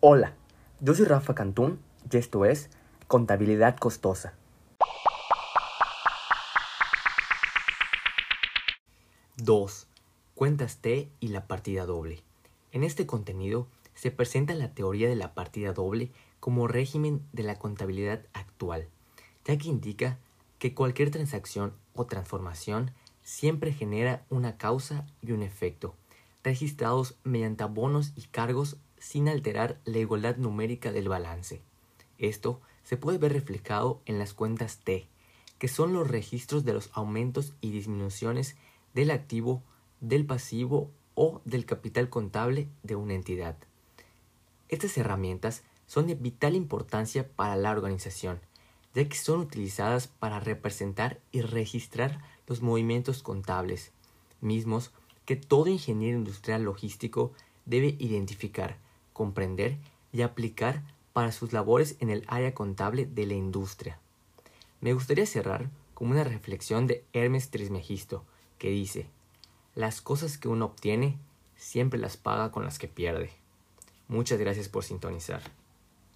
Hola, yo soy Rafa Cantún y esto es Contabilidad Costosa. Dos, Cuentas T y la partida doble. En este contenido se presenta la teoría de la partida doble como régimen de la contabilidad actual, ya que indica que cualquier transacción o transformación siempre genera una causa y un efecto, registrados mediante abonos y cargos sin alterar la igualdad numérica del balance. Esto se puede ver reflejado en las cuentas T, que son los registros de los aumentos y disminuciones del activo, del pasivo o del capital contable de una entidad. Estas herramientas son de vital importancia para la organización, ya que son utilizadas para representar y registrar los movimientos contables, mismos que todo ingeniero industrial logístico debe identificar, comprender y aplicar para sus labores en el área contable de la industria. Me gustaría cerrar con una reflexión de Hermes Trismegisto, que dice, las cosas que uno obtiene siempre las paga con las que pierde. Muchas gracias por sintonizar.